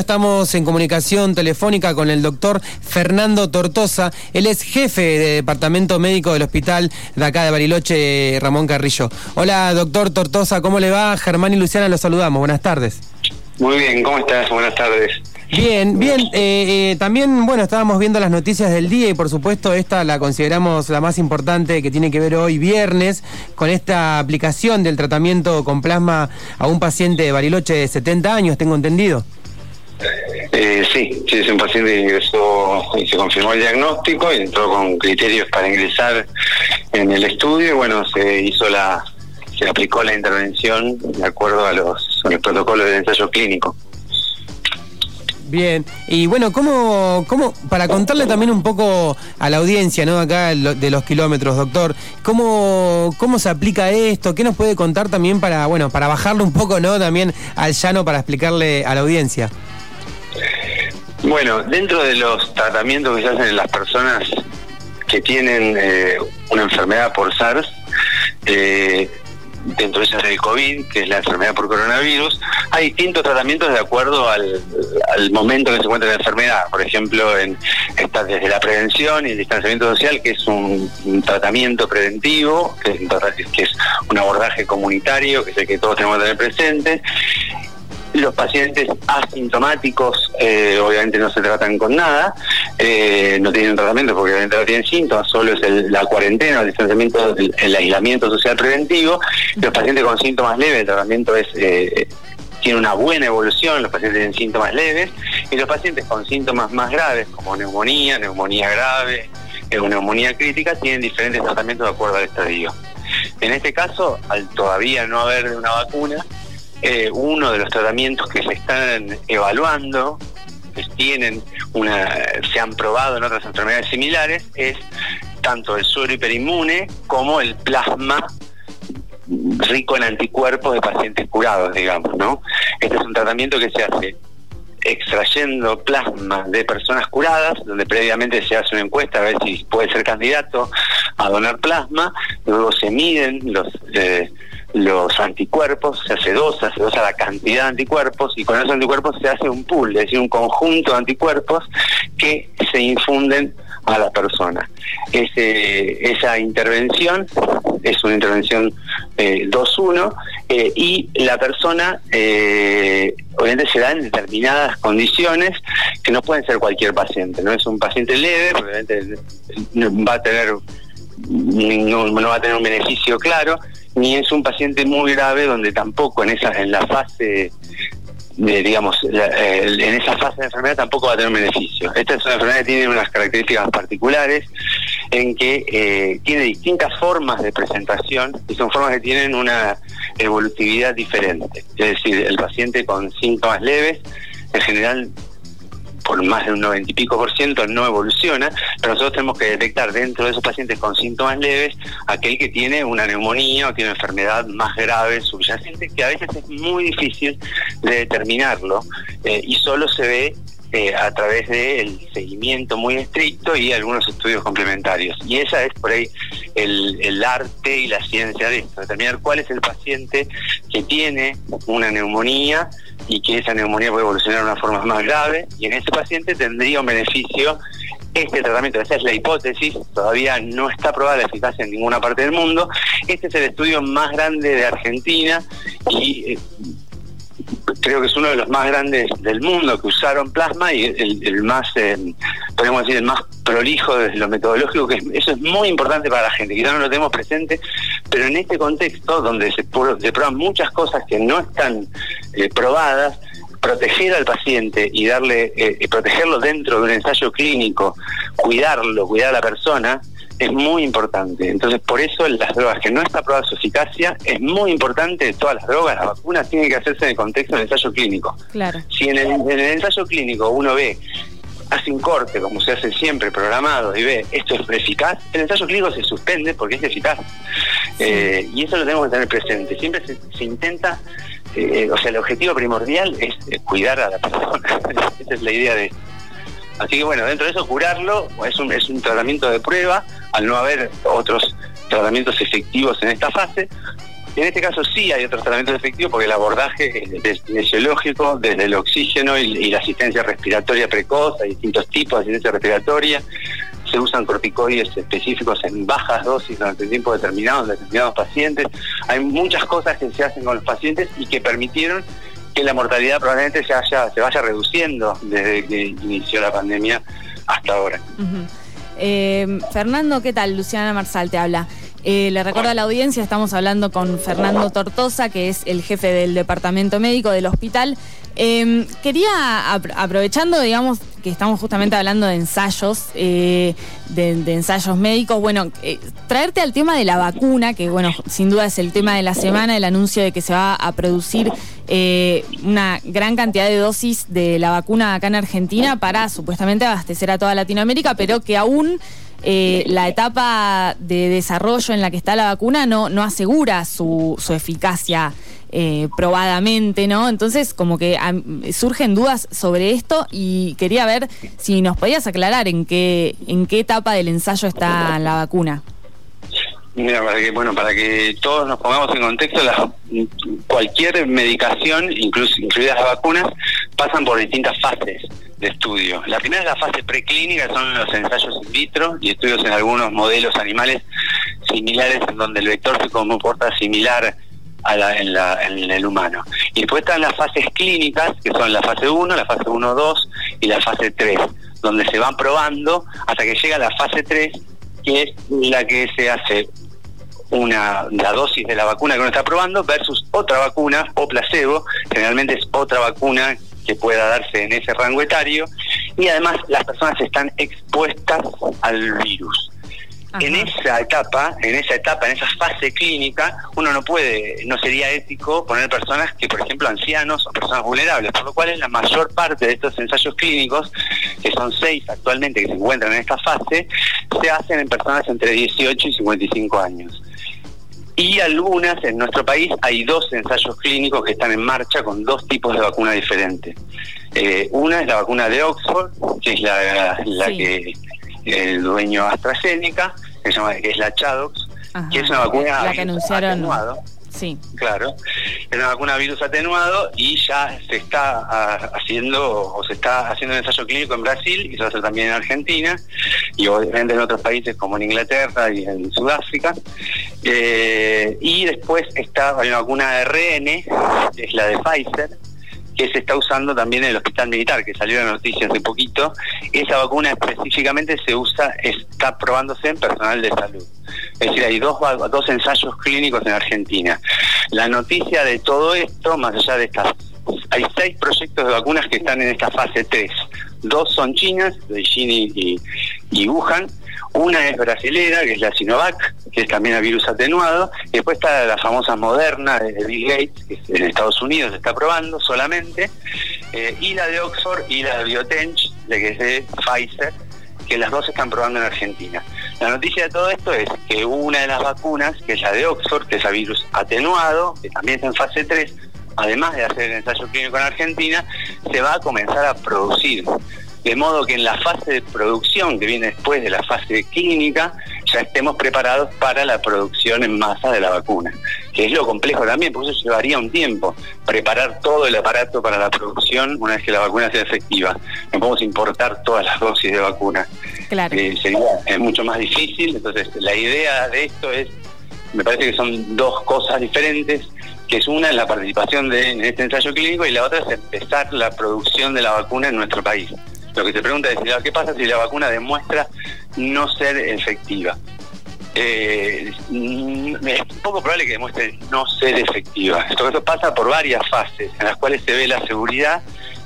Estamos en comunicación telefónica con el doctor Fernando Tortosa. Él es jefe de departamento médico del hospital de acá de Bariloche, Ramón Carrillo. Hola, doctor Tortosa, ¿cómo le va? Germán y Luciana los saludamos. Buenas tardes. Muy bien, ¿cómo estás? Buenas tardes. Bien, bien. Eh, eh, también, bueno, estábamos viendo las noticias del día y por supuesto esta la consideramos la más importante que tiene que ver hoy viernes con esta aplicación del tratamiento con plasma a un paciente de Bariloche de 70 años, tengo entendido. Eh, sí, sí, es un paciente que ingresó y se confirmó el diagnóstico y entró con criterios para ingresar en el estudio y bueno, se hizo la, se aplicó la intervención de acuerdo a los, protocolos de ensayo clínico. Bien, y bueno, ¿cómo, ¿cómo, para contarle también un poco a la audiencia, ¿no? Acá de los kilómetros, doctor, ¿cómo, cómo se aplica esto? ¿Qué nos puede contar también para, bueno, para bajarlo un poco, ¿no? También al llano para explicarle a la audiencia. Bueno, dentro de los tratamientos que se hacen en las personas que tienen eh, una enfermedad por SARS, eh, dentro de esa del COVID, que es la enfermedad por coronavirus, hay distintos tratamientos de acuerdo al, momento que se encuentra la enfermedad. Por ejemplo, en, está desde la prevención y el distanciamiento social, que es un, tratamiento preventivo, que es, que es un abordaje comunitario, que es el que todos tenemos que tener presente, los pacientes asintomáticos eh, obviamente no se tratan con nada, eh, no tienen tratamiento porque obviamente no tienen síntomas, solo es la cuarentena, el distanciamiento, el, aislamiento social preventivo. Los pacientes con síntomas leves, el tratamiento es eh, tiene una buena evolución, los pacientes tienen síntomas leves, y los pacientes con síntomas más graves, como neumonía, neumonía grave, neumonía crítica, tienen diferentes tratamientos de acuerdo al estadio. En este caso, al todavía no haber una vacuna, eh, uno de los tratamientos que se están evaluando, que tienen una, se han probado en otras enfermedades similares, es tanto el suero hiperinmune como el plasma rico en anticuerpos de pacientes curados, digamos, ¿no? Este es un tratamiento que se hace extrayendo plasma de personas curadas, donde previamente se hace una encuesta a ver si puede ser candidato a donar plasma, luego se miden los eh, los anticuerpos, se hace dosa, se dosa la cantidad de anticuerpos y con esos anticuerpos se hace un pool, es decir, un conjunto de anticuerpos que se infunden a la persona. Ese, esa intervención es una intervención 2-1 eh, eh, y la persona eh, obviamente se da en determinadas condiciones que no pueden ser cualquier paciente, no es un paciente leve, obviamente va a tener no va a tener un beneficio claro, ni es un paciente muy grave donde tampoco en esa en la fase de, digamos en esa fase de enfermedad tampoco va a tener un beneficio. Esta es una enfermedad que tiene unas características particulares en que eh, tiene distintas formas de presentación y son formas que tienen una evolutividad diferente. Es decir el paciente con síntomas leves en general por más de un noventa y pico por ciento no evoluciona, pero nosotros tenemos que detectar dentro de esos pacientes con síntomas leves aquel que tiene una neumonía o tiene una enfermedad más grave subyacente, que a veces es muy difícil de determinarlo eh, y solo se ve eh, a través del seguimiento muy estricto y algunos estudios complementarios. Y esa es por ahí el, arte y la ciencia de esto, determinar cuál es el paciente que tiene una neumonía y que esa neumonía puede evolucionar de una forma más grave y en ese paciente tendría un beneficio este tratamiento, esa es la hipótesis, todavía no está probada la eficacia en ninguna parte del mundo. Este es el estudio más grande de Argentina y eh, creo que es uno de los más grandes del mundo que usaron plasma y el, más, eh, podemos decir, el más prolijo desde lo metodológico, que eso es muy importante para la gente, quizás no lo tenemos presente, pero en este contexto donde se, prueban muchas cosas que no están eh, probadas, proteger al paciente y darle, eh, protegerlo dentro de un ensayo clínico, cuidarlo, cuidar a la persona, es muy importante. Entonces, por eso las drogas que no está probada su eficacia, es muy importante, todas las drogas, las vacunas, tienen que hacerse en el contexto del ensayo clínico. Claro. Si en el, en el ensayo clínico uno ve hace un corte, como se hace siempre, programado, y ve esto es eficaz, el ensayo clínico se suspende porque es eficaz. Eh, y eso lo tenemos que tener presente. Siempre se, intenta, eh, o sea, el objetivo primordial es cuidar a la persona. Esa es la idea de Así que bueno, dentro de eso curarlo es un, es un tratamiento de prueba, al no haber otros tratamientos efectivos en esta fase, En este caso sí hay otros tratamientos efectivos porque el abordaje es desde el oxígeno y, la asistencia respiratoria precoz, hay distintos tipos de asistencia respiratoria, se usan corticoides específicos en bajas dosis durante un tiempo determinado en determinados pacientes. Hay muchas cosas que se hacen con los pacientes y que permitieron que la mortalidad probablemente se, haya, se vaya reduciendo desde que inició la pandemia hasta ahora. Eh, Fernando, ¿qué tal? Luciana Marsal te habla. Eh, le recuerdo a la audiencia, estamos hablando con Fernando Tortosa, que es el jefe del departamento médico del hospital. Em, quería, aprovechando, digamos, que estamos justamente hablando de ensayos, eh, de, ensayos médicos, bueno, eh, traerte al tema de la vacuna, que bueno, sin duda es el tema de la semana, el anuncio de que se va a producir una gran cantidad de dosis de la vacuna acá en Argentina para supuestamente abastecer a toda Latinoamérica, pero que aún eh, la etapa de desarrollo en la que está la vacuna no, no asegura su, su eficacia eh, probadamente, ¿no? Entonces, como que surgen dudas sobre esto y quería ver si nos podías aclarar en qué, en qué etapa del ensayo está la vacuna. Mira, para que, bueno, para que todos nos pongamos en contexto, cualquier medicación, incluso incluidas las vacunas, pasan por distintas fases de estudio. La primera es la fase preclínica, son los ensayos in vitro y estudios en algunos modelos animales similares en donde el vector se comporta similar a la, en, la, en el humano. Y después están las fases clínicas, que son la fase 1, la fase 1-2 y la fase 3, donde se van probando hasta que llega la fase 3, que es la que se hace una la dosis de la vacuna que uno está probando versus otra vacuna o placebo, generalmente es otra vacuna que pueda darse en ese rango etario y además las personas están expuestas al virus. En esa etapa, en esa etapa, en esa fase clínica, uno no puede, no sería ético poner personas que, por ejemplo, ancianos o personas vulnerables, por lo cual la mayor parte de estos ensayos clínicos, que son seis actualmente que se encuentran en esta fase, se hacen en personas entre 18 y 55 años. Y algunas en nuestro país hay dos ensayos clínicos que están en marcha con dos tipos de vacuna diferentes. Eh, una es la vacuna de Oxford, que es la, que el dueño AstraZeneca, que, se llama, que es la Chadox, que es una vacuna la que anunciaron. Sí. Claro. Es una vacuna virus atenuado y ya se está ah, haciendo o se está haciendo un ensayo clínico en Brasil y se va a hacer también en Argentina y obviamente en otros países como en Inglaterra y en Sudáfrica. Eh, y después está hay una vacuna de ARN, que es la de Pfizer, que se está usando también en el hospital militar, que salió la noticia hace poquito. Esa vacuna específicamente se usa, está probándose en personal de salud. Es decir, hay dos, dos ensayos clínicos en Argentina. La noticia de todo esto, más allá de estas, hay seis proyectos de vacunas que están en esta fase 3. Dos son chinas, Beijing y, y Wuhan, una es brasilera, que es la Sinovac, que es también a virus atenuado. Y después está la famosa Moderna de Bill Gates, que en Estados Unidos se está probando solamente. Eh, y la de Oxford y la de Biotech, de que es de Pfizer, que las dos se están probando en Argentina. La noticia de todo esto es que una de las vacunas, que es la de Oxford, que es a virus atenuado, que también está en fase 3, además de hacer el ensayo clínico en Argentina, se va a comenzar a producir de modo que en la fase de producción que viene después de la fase clínica ya estemos preparados para la producción en masa de la vacuna, que es lo complejo también, porque eso llevaría un tiempo, preparar todo el aparato para la producción una vez que la vacuna sea efectiva. No podemos importar todas las dosis de vacuna. Claro. Eh, sería es mucho más difícil, entonces la idea de esto es, me parece que son dos cosas diferentes, que es una la participación de, en este ensayo clínico y la otra es empezar la producción de la vacuna en nuestro país. Lo que se pregunta es, ¿qué pasa si la vacuna demuestra no ser efectiva? Eh, es poco probable que demuestre no ser efectiva. Esto, pasa por varias fases en las cuales se ve la seguridad,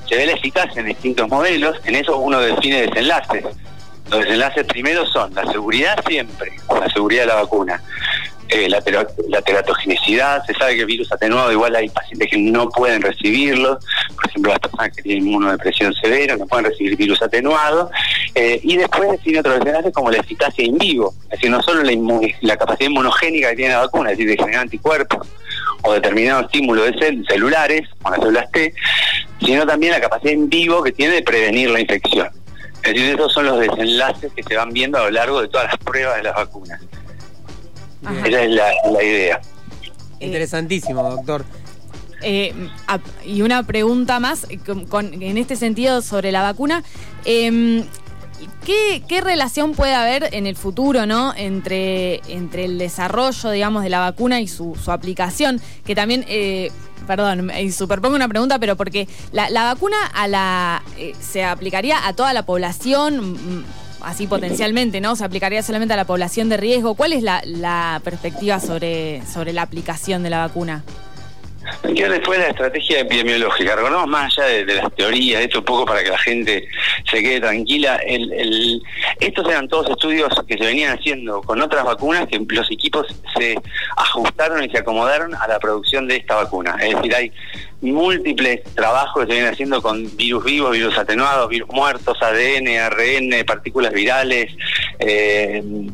se ve la eficacia en distintos modelos, en eso uno define desenlaces. Los desenlaces primeros son la seguridad siempre, la seguridad de la vacuna, eh, la, teratogenicidad, se sabe que el virus atenuado igual hay pacientes que no pueden recibirlo, por ejemplo las personas que tienen inmunodepresión severa no pueden recibir virus atenuado, eh, y después define otros enlaces como la eficacia in vivo, es decir, no solo la, capacidad inmunogénica que tiene la vacuna, es decir, de generar anticuerpos o determinados estímulos de celulares, como las células T, sino también la capacidad en vivo que tiene de prevenir la infección. Es decir, esos son los desenlaces que se van viendo a lo largo de todas las pruebas de las vacunas. Esa es la, idea. Interesantísimo, doctor. Eh, y una pregunta más en este sentido sobre la vacuna. Em, ¿Qué, relación puede haber en el futuro, ¿no? Entre, entre el desarrollo, digamos, de la vacuna y su, aplicación. Que también, eh, perdón, y superpongo una pregunta, pero porque la, vacuna a la eh, se aplicaría a toda la población, mm, así potencialmente, ¿no? Se aplicaría solamente a la población de riesgo. ¿Cuál es la, la perspectiva sobre, sobre la aplicación de la vacuna? que después la estrategia epidemiológica. Recordemos más allá de, las teorías, esto un poco para que la gente se quede tranquila. El, estos eran todos estudios que se venían haciendo con otras vacunas que los equipos se ajustaron y se acomodaron a la producción de esta vacuna. Es decir, hay múltiples trabajos que se vienen haciendo con virus vivos, virus atenuados, virus muertos, ADN, ARN, partículas virales,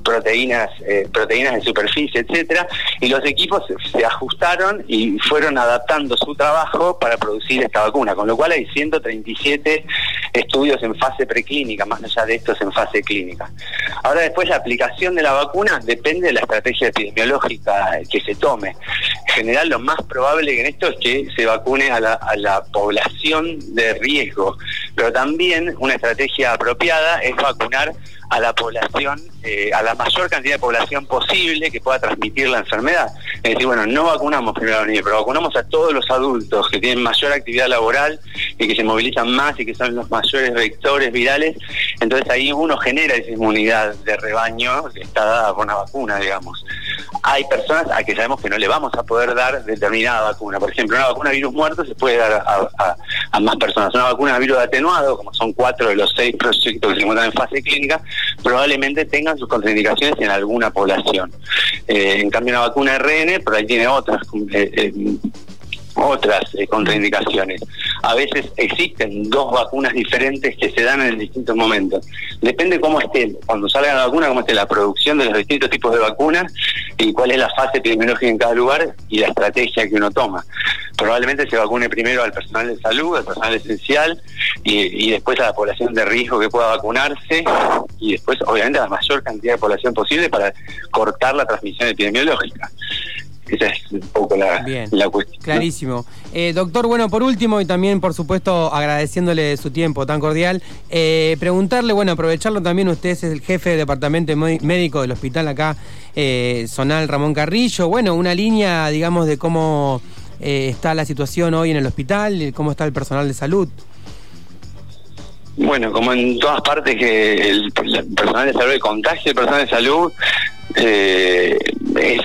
proteínas, eh, proteínas de superficie, etcétera, y los equipos se ajustaron y fueron adaptando su trabajo para producir esta vacuna, con lo cual hay 137 estudios en fase preclínica, más allá de estos en fase clínica. Ahora después la aplicación de la vacuna depende de la estrategia epidemiológica que se tome. En general lo más probable en esto es que se vacune a la población de riesgo, pero también una estrategia apropiada es vacunar a la población, eh, a la mayor cantidad de población posible que pueda transmitir la enfermedad. Es decir, bueno, no vacunamos primero a niños, pero vacunamos a todos los adultos que tienen mayor actividad laboral y que se movilizan más y que son los mayores vectores virales. Entonces ahí uno genera esa inmunidad de rebaño que está dada por una vacuna, digamos hay personas a que sabemos que no le vamos a poder dar determinada vacuna. Por ejemplo, una vacuna virus muerto se puede dar a, más personas. Una vacuna virus atenuado, como son cuatro de los seis proyectos que se encuentran en fase clínica, probablemente tengan sus contraindicaciones en alguna población. Eh, en cambio, una vacuna RN, por ahí tiene otras eh, eh, otras eh, contraindicaciones. A veces existen dos vacunas diferentes que se dan en distintos momentos. Depende cómo esté, cuando salga la vacuna, cómo esté la producción de los distintos tipos de vacunas y cuál es la fase epidemiológica en cada lugar y la estrategia que uno toma. Probablemente se vacune primero al personal de salud, al personal esencial y, y después a la población de riesgo que pueda vacunarse y después obviamente a la mayor cantidad de población posible para cortar la transmisión epidemiológica. Esa es un poco la, cuestión. Clarísimo. Eh, doctor, bueno, por último, y también, por supuesto, agradeciéndole su tiempo tan cordial, eh, preguntarle, bueno, aprovecharlo también, usted es el jefe de departamento médico del hospital acá, eh, Zonal Ramón Carrillo, bueno, una línea, digamos, de cómo está la situación hoy en el hospital, cómo está el personal de salud. Bueno, como en todas partes que el, personal de salud, el contagio del personal de salud eh, es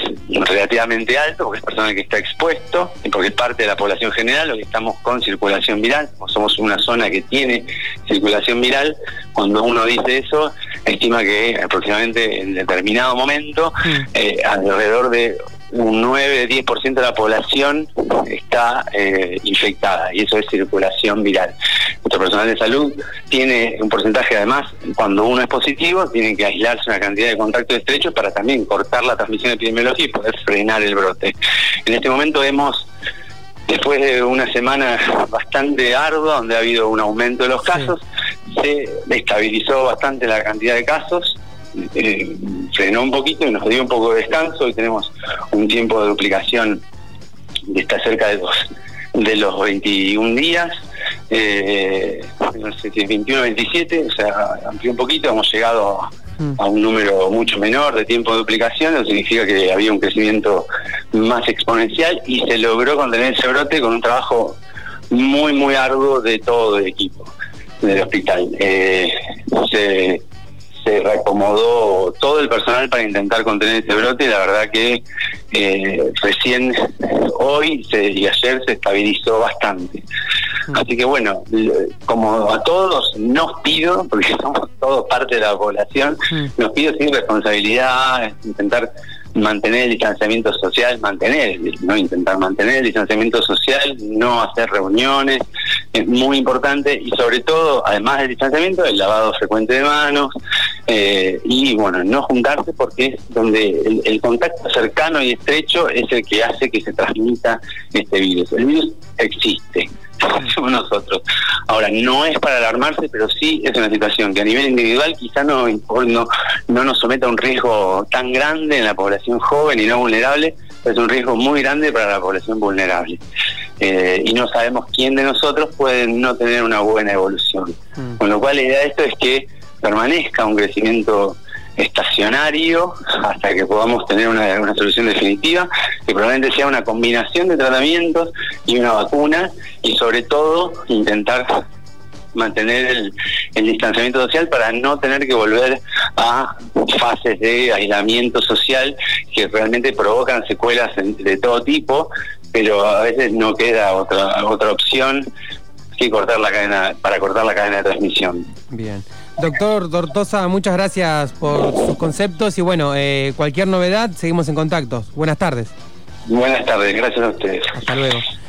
relativamente alto porque es personal que está expuesto y porque es parte de la población general o que estamos con circulación viral o somos una zona que tiene circulación viral cuando uno dice eso estima que aproximadamente en determinado momento mm. eh, alrededor de un 9-10% de la población está eh, infectada y eso es circulación viral. Nuestro personal de salud tiene un porcentaje además, cuando uno es positivo, tiene que aislarse una cantidad de contactos estrechos para también cortar la transmisión epidemiológica y poder frenar el brote. En este momento hemos después de una semana bastante ardua, donde ha habido un aumento de los casos, se estabilizó bastante la cantidad de casos, eh, frenó un poquito y nos dio un poco de descanso y tenemos un tiempo de duplicación de está cerca de los, de los 21 días, eh, no sé 21, 27, o sea, amplió un poquito, hemos llegado mm. a un número mucho menor de tiempo de duplicación, eso significa que había un crecimiento más exponencial y se logró contener ese brote con un trabajo muy, muy arduo de todo el equipo del hospital. Eh, se se reacomodó todo el personal para intentar contener ese brote y la verdad que eh, recién hoy y ayer se estabilizó bastante. Mm. Así que bueno, como a todos nos pido, porque somos todos parte de la población, mm. nos pido sin responsabilidad, intentar mantener el distanciamiento social, mantener, no intentar mantener el distanciamiento social, no hacer reuniones, es muy importante y sobre todo, además del distanciamiento, el lavado frecuente de manos eh, y bueno, no juntarse porque es donde el, contacto cercano y estrecho es el que hace que se transmita este virus. El virus existe, somos nosotros. Ahora, no es para alarmarse, pero sí es una situación que a nivel individual quizá no, no, no nos someta a un riesgo tan grande en la población joven y no vulnerable, es un riesgo muy grande para la población vulnerable. Eh, y no sabemos quién de nosotros puede no tener una buena evolución. Mm. Con lo cual la idea de esto es que permanezca un crecimiento estacionario hasta que podamos tener una, una solución definitiva, que probablemente sea una combinación de tratamientos y una vacuna, y sobre todo intentar mantener el, el distanciamiento social para no tener que volver a fases de aislamiento social que realmente provocan secuelas de todo tipo, pero a veces no queda otra otra opción que cortar la cadena para cortar la cadena de transmisión. Bien. Doctor Tortosa, muchas gracias por sus conceptos y bueno, eh, cualquier novedad, seguimos en contacto. Buenas tardes. Buenas tardes, gracias a ustedes. Hasta luego.